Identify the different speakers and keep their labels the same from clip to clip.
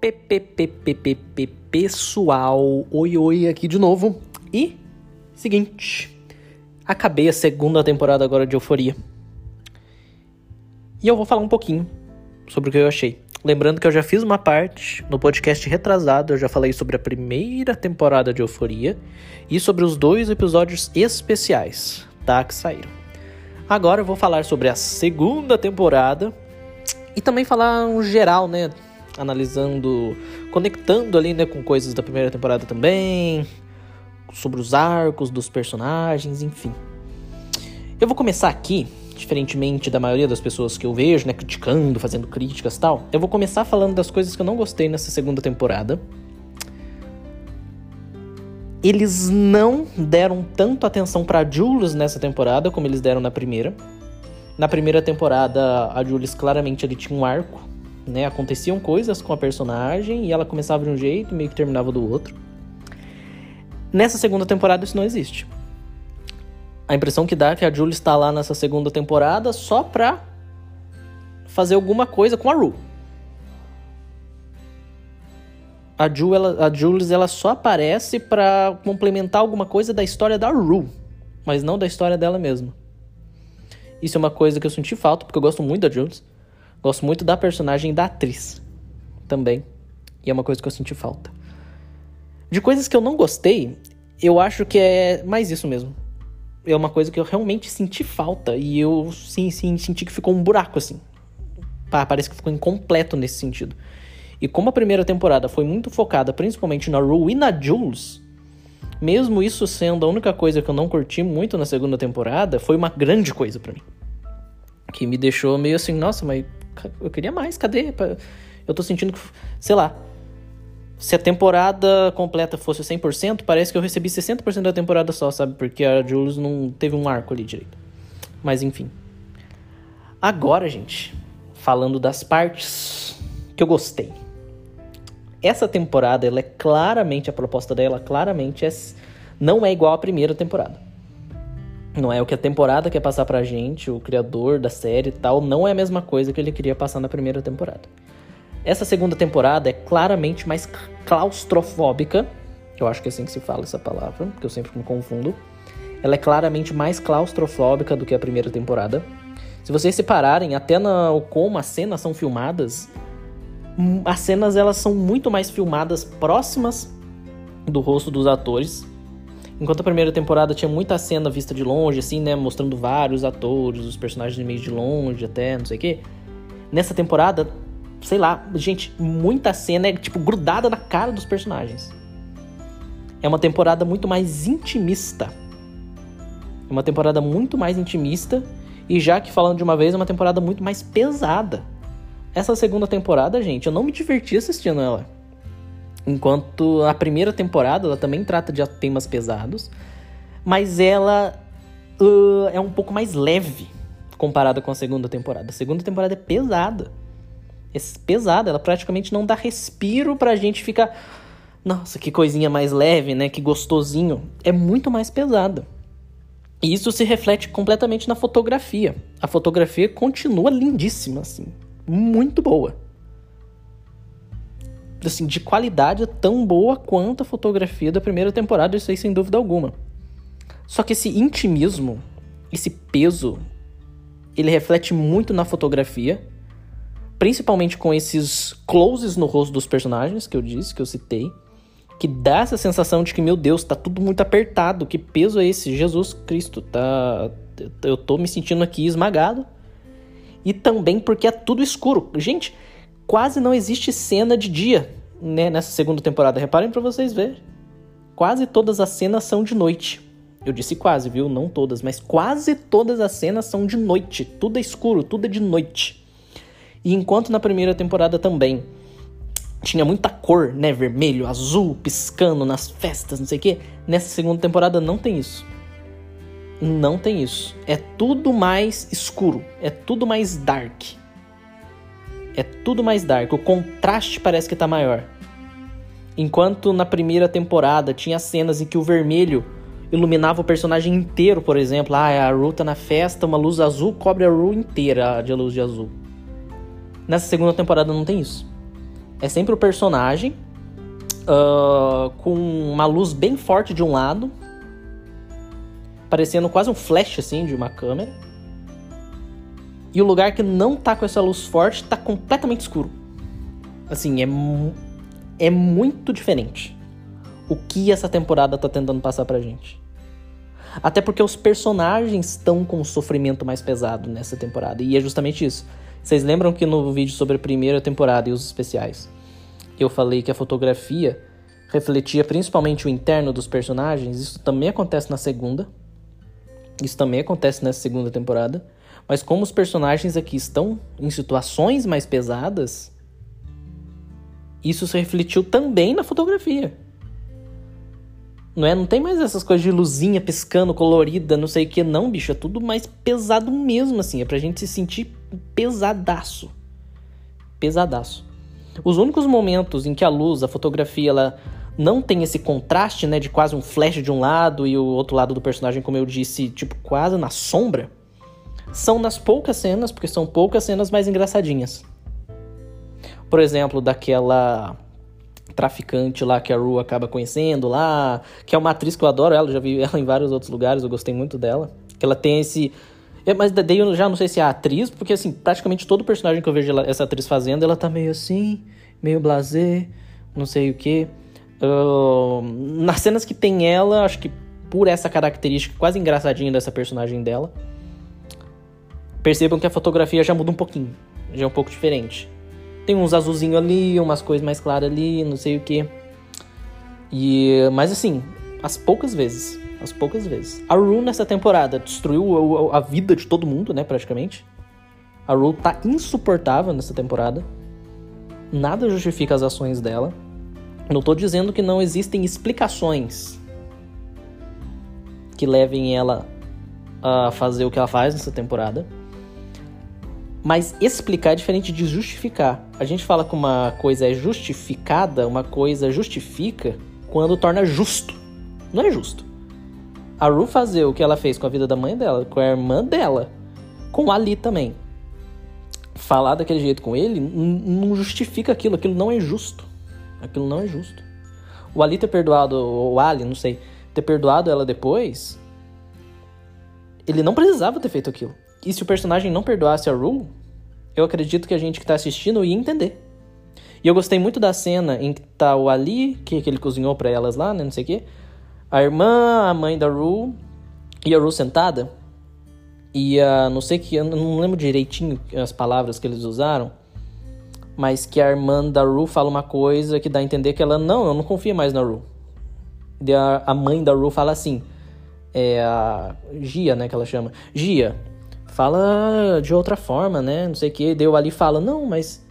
Speaker 1: PPPPPP pessoal, oi oi aqui de novo. E seguinte, acabei a segunda temporada agora de Euforia. E eu vou falar um pouquinho sobre o que eu achei. Lembrando que eu já fiz uma parte no podcast retrasado, eu já falei sobre a primeira temporada de Euforia e sobre os dois episódios especiais, tá, que saíram. Agora eu vou falar sobre a segunda temporada e também falar um geral, né, analisando, conectando ali, né, com coisas da primeira temporada também, sobre os arcos dos personagens, enfim. Eu vou começar aqui, diferentemente da maioria das pessoas que eu vejo, né, criticando, fazendo críticas tal. Eu vou começar falando das coisas que eu não gostei nessa segunda temporada. Eles não deram tanto atenção para Julius nessa temporada como eles deram na primeira. Na primeira temporada, a Julius claramente ele tinha um arco né? Aconteciam coisas com a personagem e ela começava de um jeito e meio que terminava do outro. Nessa segunda temporada isso não existe. A impressão que dá é que a Julie está lá nessa segunda temporada só pra fazer alguma coisa com a Rue. A, Ju, ela, a Jules ela só aparece para complementar alguma coisa da história da Rue, mas não da história dela mesma. Isso é uma coisa que eu senti falta, porque eu gosto muito da Jules. Gosto muito da personagem da atriz também. E é uma coisa que eu senti falta. De coisas que eu não gostei, eu acho que é mais isso mesmo. É uma coisa que eu realmente senti falta. E eu sim, sim, senti que ficou um buraco assim. Parece que ficou incompleto nesse sentido. E como a primeira temporada foi muito focada principalmente na Rue e na Jules, mesmo isso sendo a única coisa que eu não curti muito na segunda temporada, foi uma grande coisa para mim. Que me deixou meio assim, nossa, mas eu queria mais, cadê? Eu tô sentindo que, sei lá, se a temporada completa fosse 100%, parece que eu recebi 60% da temporada só, sabe? Porque a Jules não teve um arco ali direito. Mas enfim. Agora, gente, falando das partes que eu gostei. Essa temporada, ela é claramente, a proposta dela claramente é, não é igual à primeira temporada. Não é o que a temporada quer passar pra gente, o criador da série e tal, não é a mesma coisa que ele queria passar na primeira temporada. Essa segunda temporada é claramente mais claustrofóbica, eu acho que é assim que se fala essa palavra, porque eu sempre me confundo. Ela é claramente mais claustrofóbica do que a primeira temporada. Se vocês separarem até na, como as cenas são filmadas, hum, as cenas elas são muito mais filmadas próximas do rosto dos atores Enquanto a primeira temporada tinha muita cena vista de longe, assim, né? Mostrando vários atores, os personagens meio de longe até, não sei o quê. Nessa temporada, sei lá, gente, muita cena é, tipo, grudada na cara dos personagens. É uma temporada muito mais intimista. É uma temporada muito mais intimista. E já que falando de uma vez, é uma temporada muito mais pesada. Essa segunda temporada, gente, eu não me diverti assistindo ela. Enquanto a primeira temporada ela também trata de temas pesados, mas ela uh, é um pouco mais leve comparada com a segunda temporada. A segunda temporada é pesada. É pesada, ela praticamente não dá respiro pra gente ficar. Nossa, que coisinha mais leve, né? Que gostosinho. É muito mais pesada. E isso se reflete completamente na fotografia. A fotografia continua lindíssima, assim. Muito boa assim, de qualidade tão boa quanto a fotografia da primeira temporada, isso aí sem dúvida alguma. Só que esse intimismo, esse peso, ele reflete muito na fotografia, principalmente com esses closes no rosto dos personagens que eu disse, que eu citei, que dá essa sensação de que, meu Deus, tá tudo muito apertado, que peso é esse? Jesus Cristo, tá eu tô me sentindo aqui esmagado. E também porque é tudo escuro. Gente, quase não existe cena de dia né, nessa segunda temporada. Reparem para vocês verem. Quase todas as cenas são de noite. Eu disse quase, viu? Não todas, mas quase todas as cenas são de noite. Tudo é escuro, tudo é de noite. E enquanto na primeira temporada também tinha muita cor, né? Vermelho, azul, piscando nas festas, não sei o quê. Nessa segunda temporada não tem isso. Não tem isso. É tudo mais escuro. É tudo mais dark é tudo mais dark, o contraste parece que tá maior. Enquanto na primeira temporada tinha cenas em que o vermelho iluminava o personagem inteiro, por exemplo, ah, a Ru tá na festa, uma luz azul cobre a Ru inteira de luz de azul. Nessa segunda temporada não tem isso. É sempre o personagem uh, com uma luz bem forte de um lado, parecendo quase um flash assim de uma câmera. E o lugar que não tá com essa luz forte tá completamente escuro. Assim, é, é muito diferente o que essa temporada tá tentando passar pra gente. Até porque os personagens estão com um sofrimento mais pesado nessa temporada. E é justamente isso. Vocês lembram que no vídeo sobre a primeira temporada e os especiais, eu falei que a fotografia refletia principalmente o interno dos personagens? Isso também acontece na segunda. Isso também acontece nessa segunda temporada. Mas como os personagens aqui estão em situações mais pesadas, isso se refletiu também na fotografia. Não é? Não tem mais essas coisas de luzinha piscando, colorida, não sei o que, não, bicho. É tudo mais pesado mesmo, assim. É pra gente se sentir pesadaço. Pesadaço. Os únicos momentos em que a luz, a fotografia, ela não tem esse contraste, né, de quase um flash de um lado e o outro lado do personagem, como eu disse, tipo, quase na sombra, são nas poucas cenas, porque são poucas cenas mais engraçadinhas. Por exemplo, daquela traficante lá que a Rue acaba conhecendo lá, que é uma atriz que eu adoro ela, já vi ela em vários outros lugares, eu gostei muito dela. Que ela tem esse. É, mas daí eu já não sei se é a atriz, porque assim, praticamente todo personagem que eu vejo essa atriz fazendo, ela tá meio assim, meio blasé, não sei o que. Uh, nas cenas que tem ela, acho que por essa característica quase engraçadinha dessa personagem dela, percebam que a fotografia já muda um pouquinho, já é um pouco diferente. Tem uns azulzinho ali, umas coisas mais claras ali, não sei o que. E, mas assim, as poucas vezes, as poucas vezes. A Rue nessa temporada destruiu a, vida de todo mundo, né, praticamente. A Rue tá insuportável nessa temporada. Nada justifica as ações dela. Não tô dizendo que não existem explicações que levem ela a fazer o que ela faz nessa temporada. Mas explicar é diferente de justificar. A gente fala que uma coisa é justificada, uma coisa justifica quando torna justo. Não é justo. A Ru fazer o que ela fez com a vida da mãe dela, com a irmã dela, com Ali também. Falar daquele jeito com ele não justifica aquilo, aquilo não é justo. Aquilo não é justo. O Ali ter perdoado, ou o Ali, não sei, ter perdoado ela depois, ele não precisava ter feito aquilo. E se o personagem não perdoasse a Rue, eu acredito que a gente que tá assistindo ia entender. E eu gostei muito da cena em que tá o Ali, que, que ele cozinhou para elas lá, né, não sei o quê. A irmã, a mãe da Rue e a Rue sentada. E a, não sei que, eu não lembro direitinho as palavras que eles usaram, mas que a irmã da Rue fala uma coisa que dá a entender que ela, não, eu não confio mais na Rue. E a, a mãe da Rue fala assim, é a Gia, né, que ela chama. Gia, fala de outra forma, né? Não sei o que. Deu ali fala, não, mas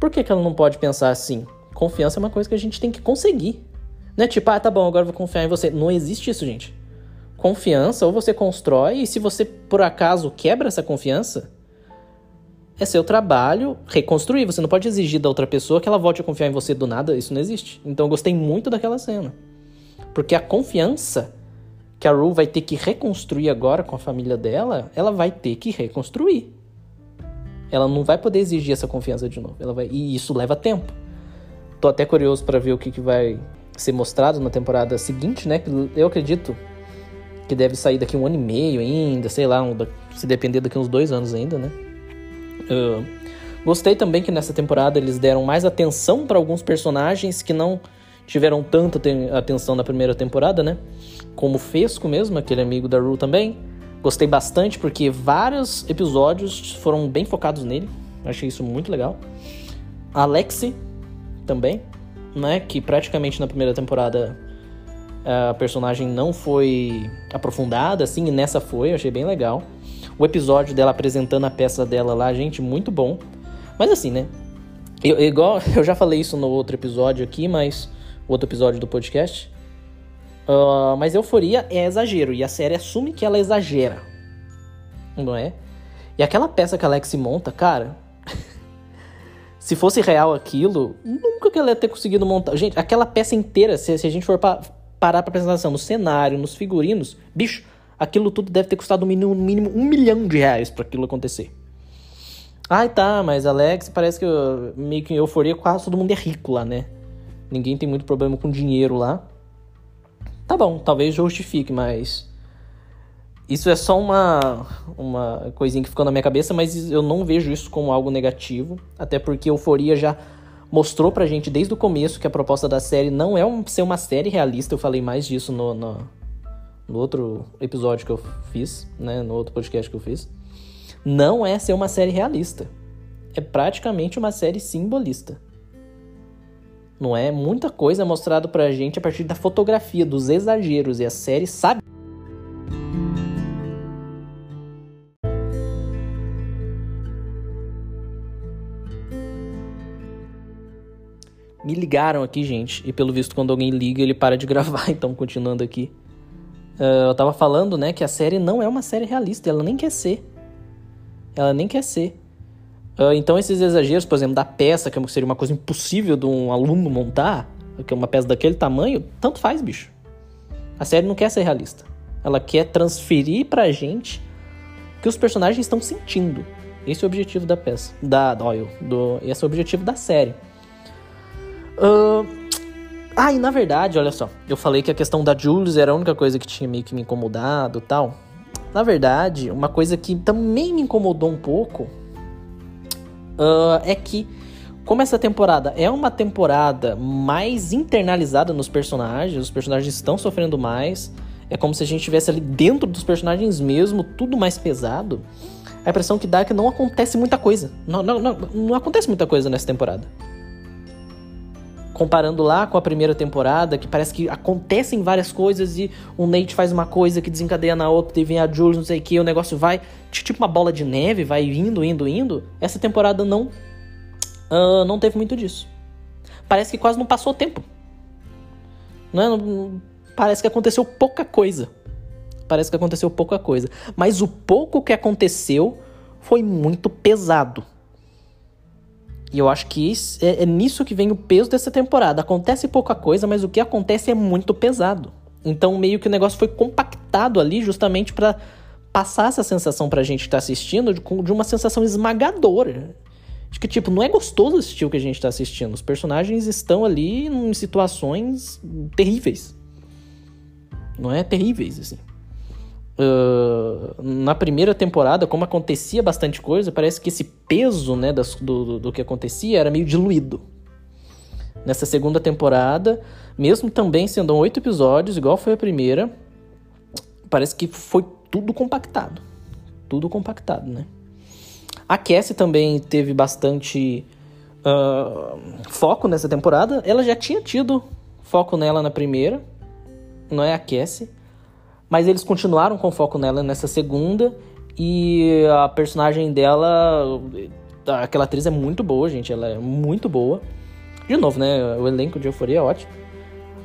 Speaker 1: por que, que ela não pode pensar assim? Confiança é uma coisa que a gente tem que conseguir. Não é tipo, ah, tá bom, agora vou confiar em você. Não existe isso, gente. Confiança, ou você constrói, e se você por acaso quebra essa confiança, é seu trabalho reconstruir. Você não pode exigir da outra pessoa que ela volte a confiar em você do nada. Isso não existe. Então eu gostei muito daquela cena. Porque a confiança que a Rue vai ter que reconstruir agora com a família dela, ela vai ter que reconstruir. Ela não vai poder exigir essa confiança de novo. Ela vai... E isso leva tempo. Tô até curioso para ver o que, que vai ser mostrado na temporada seguinte, né? Eu acredito que deve sair daqui um ano e meio ainda, sei lá, um, se depender daqui uns dois anos ainda, né? Uh, gostei também que nessa temporada eles deram mais atenção para alguns personagens que não tiveram tanta atenção na primeira temporada, né? Como o Fesco mesmo, aquele amigo da Rue também. Gostei bastante porque vários episódios foram bem focados nele. Achei isso muito legal. Alexi também, né? Que praticamente na primeira temporada a personagem não foi aprofundada, assim, e nessa foi, achei bem legal. O episódio dela apresentando a peça dela lá, gente, muito bom. Mas assim, né? Eu, igual eu já falei isso no outro episódio aqui, mas outro episódio do podcast. Uh, mas euforia é exagero, e a série assume que ela exagera. Não é? E aquela peça que a Alex monta, cara. se fosse real aquilo, nunca que ela ia ter conseguido montar. Gente, aquela peça inteira, se, se a gente for pa parar pra prestar atenção no cenário, nos figurinos, bicho, aquilo tudo deve ter custado no mínimo, mínimo um milhão de reais para aquilo acontecer. Ai, tá, mas Alex, parece que eu, meio que em euforia quase todo mundo é rico lá, né? Ninguém tem muito problema com dinheiro lá. Tá bom, talvez justifique, mas. Isso é só uma, uma coisinha que ficou na minha cabeça, mas eu não vejo isso como algo negativo. Até porque Euforia já mostrou pra gente desde o começo que a proposta da série não é um, ser uma série realista. Eu falei mais disso no, no, no outro episódio que eu fiz, né? No outro podcast que eu fiz não é ser uma série realista. É praticamente uma série simbolista. Não é muita coisa mostrada pra gente a partir da fotografia, dos exageros, e a série sabe. Me ligaram aqui, gente, e pelo visto, quando alguém liga, ele para de gravar, então continuando aqui. Uh, eu tava falando, né, que a série não é uma série realista, ela nem quer ser. Ela nem quer ser. Uh, então, esses exageros, por exemplo, da peça, que seria uma coisa impossível de um aluno montar, que é uma peça daquele tamanho, tanto faz, bicho. A série não quer ser realista. Ela quer transferir pra gente o que os personagens estão sentindo. Esse é o objetivo da peça. Da Doyle. Do, esse é o objetivo da série. Uh, ah, e na verdade, olha só. Eu falei que a questão da Jules era a única coisa que tinha meio que me incomodado tal. Na verdade, uma coisa que também me incomodou um pouco uh, é que, como essa temporada é uma temporada mais internalizada nos personagens, os personagens estão sofrendo mais, é como se a gente estivesse ali dentro dos personagens mesmo, tudo mais pesado. A impressão que dá é que não acontece muita coisa. Não, não, não, não acontece muita coisa nessa temporada comparando lá com a primeira temporada, que parece que acontecem várias coisas e o Nate faz uma coisa que desencadeia na outra e vem a Jules, não sei o que, o negócio vai tipo uma bola de neve, vai indo, indo, indo. Essa temporada não uh, não teve muito disso. Parece que quase não passou tempo. Não é? Parece que aconteceu pouca coisa. Parece que aconteceu pouca coisa. Mas o pouco que aconteceu foi muito pesado. E eu acho que isso, é, é nisso que vem o peso dessa temporada. Acontece pouca coisa, mas o que acontece é muito pesado. Então, meio que o negócio foi compactado ali justamente para passar essa sensação pra gente que tá assistindo de, de, uma sensação esmagadora. De que, tipo, não é gostoso assistir o que a gente tá assistindo. Os personagens estão ali em situações terríveis. Não é terríveis, assim. Uh, na primeira temporada, como acontecia bastante coisa, parece que esse peso né, das, do, do que acontecia era meio diluído. Nessa segunda temporada, mesmo também sendo oito episódios, igual foi a primeira, parece que foi tudo compactado. Tudo compactado, né? A Cassie também teve bastante uh, foco nessa temporada. Ela já tinha tido foco nela na primeira, não é a Cassie. Mas eles continuaram com foco nela nessa segunda. E a personagem dela. Aquela atriz é muito boa, gente. Ela é muito boa. De novo, né? O elenco de Euforia é ótimo.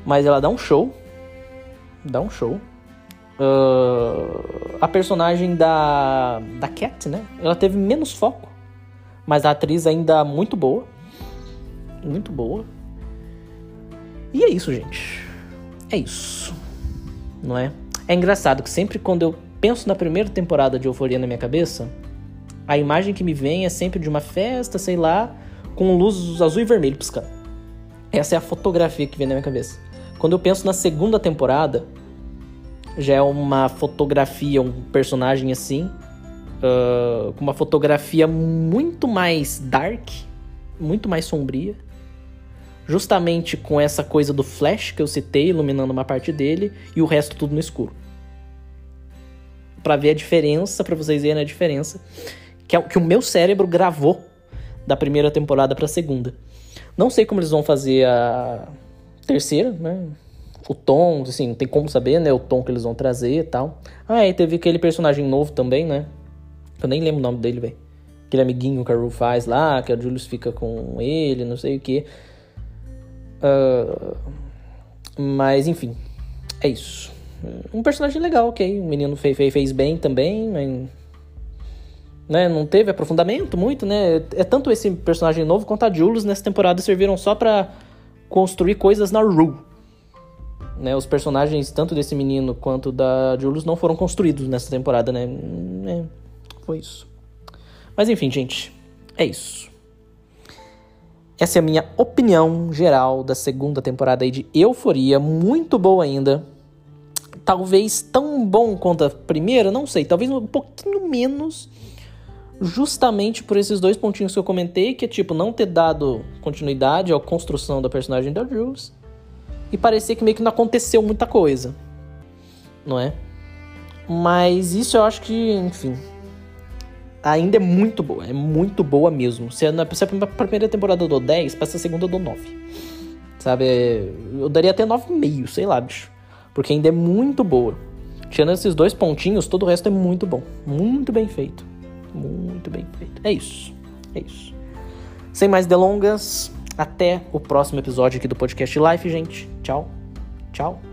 Speaker 1: Mas ela dá um show. Dá um show. Uh, a personagem da, da Cat, né? Ela teve menos foco. Mas a atriz ainda muito boa. Muito boa. E é isso, gente. É isso. Não é? É engraçado que sempre quando eu penso na primeira temporada de Euforia na minha cabeça, a imagem que me vem é sempre de uma festa, sei lá, com luz azul e vermelho piscando. Essa é a fotografia que vem na minha cabeça. Quando eu penso na segunda temporada, já é uma fotografia, um personagem assim, uh, com uma fotografia muito mais dark, muito mais sombria. Justamente com essa coisa do flash que eu citei, iluminando uma parte dele, e o resto tudo no escuro para ver a diferença, para vocês verem a diferença que, é, que o meu cérebro gravou da primeira temporada para a segunda. Não sei como eles vão fazer a terceira, né? O tom, assim, não tem como saber, né? O tom que eles vão trazer e tal. Ah, e teve aquele personagem novo também, né? Eu nem lembro o nome dele, velho. Aquele amiguinho que a Ru faz lá, que a Julius fica com ele, não sei o que. Uh, mas, enfim, é isso. Um personagem legal, ok. O menino fez, fez, fez bem também, mas. Né, não teve aprofundamento muito, né? É tanto esse personagem novo quanto a Julius nessa temporada serviram só para construir coisas na Rue. Né, os personagens, tanto desse menino quanto da Julius, não foram construídos nessa temporada, né? É, foi isso. Mas enfim, gente. É isso. Essa é a minha opinião geral da segunda temporada aí de Euforia, muito boa ainda. Talvez tão bom quanto a primeira, não sei, talvez um pouquinho menos, justamente por esses dois pontinhos que eu comentei, que é tipo não ter dado continuidade à construção da personagem da Jules e parecer que meio que não aconteceu muita coisa, não é? Mas isso eu acho que, enfim, ainda é muito boa, é muito boa mesmo. Se, na, se a primeira temporada eu dou 10, pra essa segunda eu dou 9. Sabe? Eu daria até 9,5, sei lá, bicho. Porque ainda é muito boa. Tirando esses dois pontinhos, todo o resto é muito bom. Muito bem feito. Muito bem feito. É isso. É isso. Sem mais delongas, até o próximo episódio aqui do podcast Life, gente. Tchau. Tchau.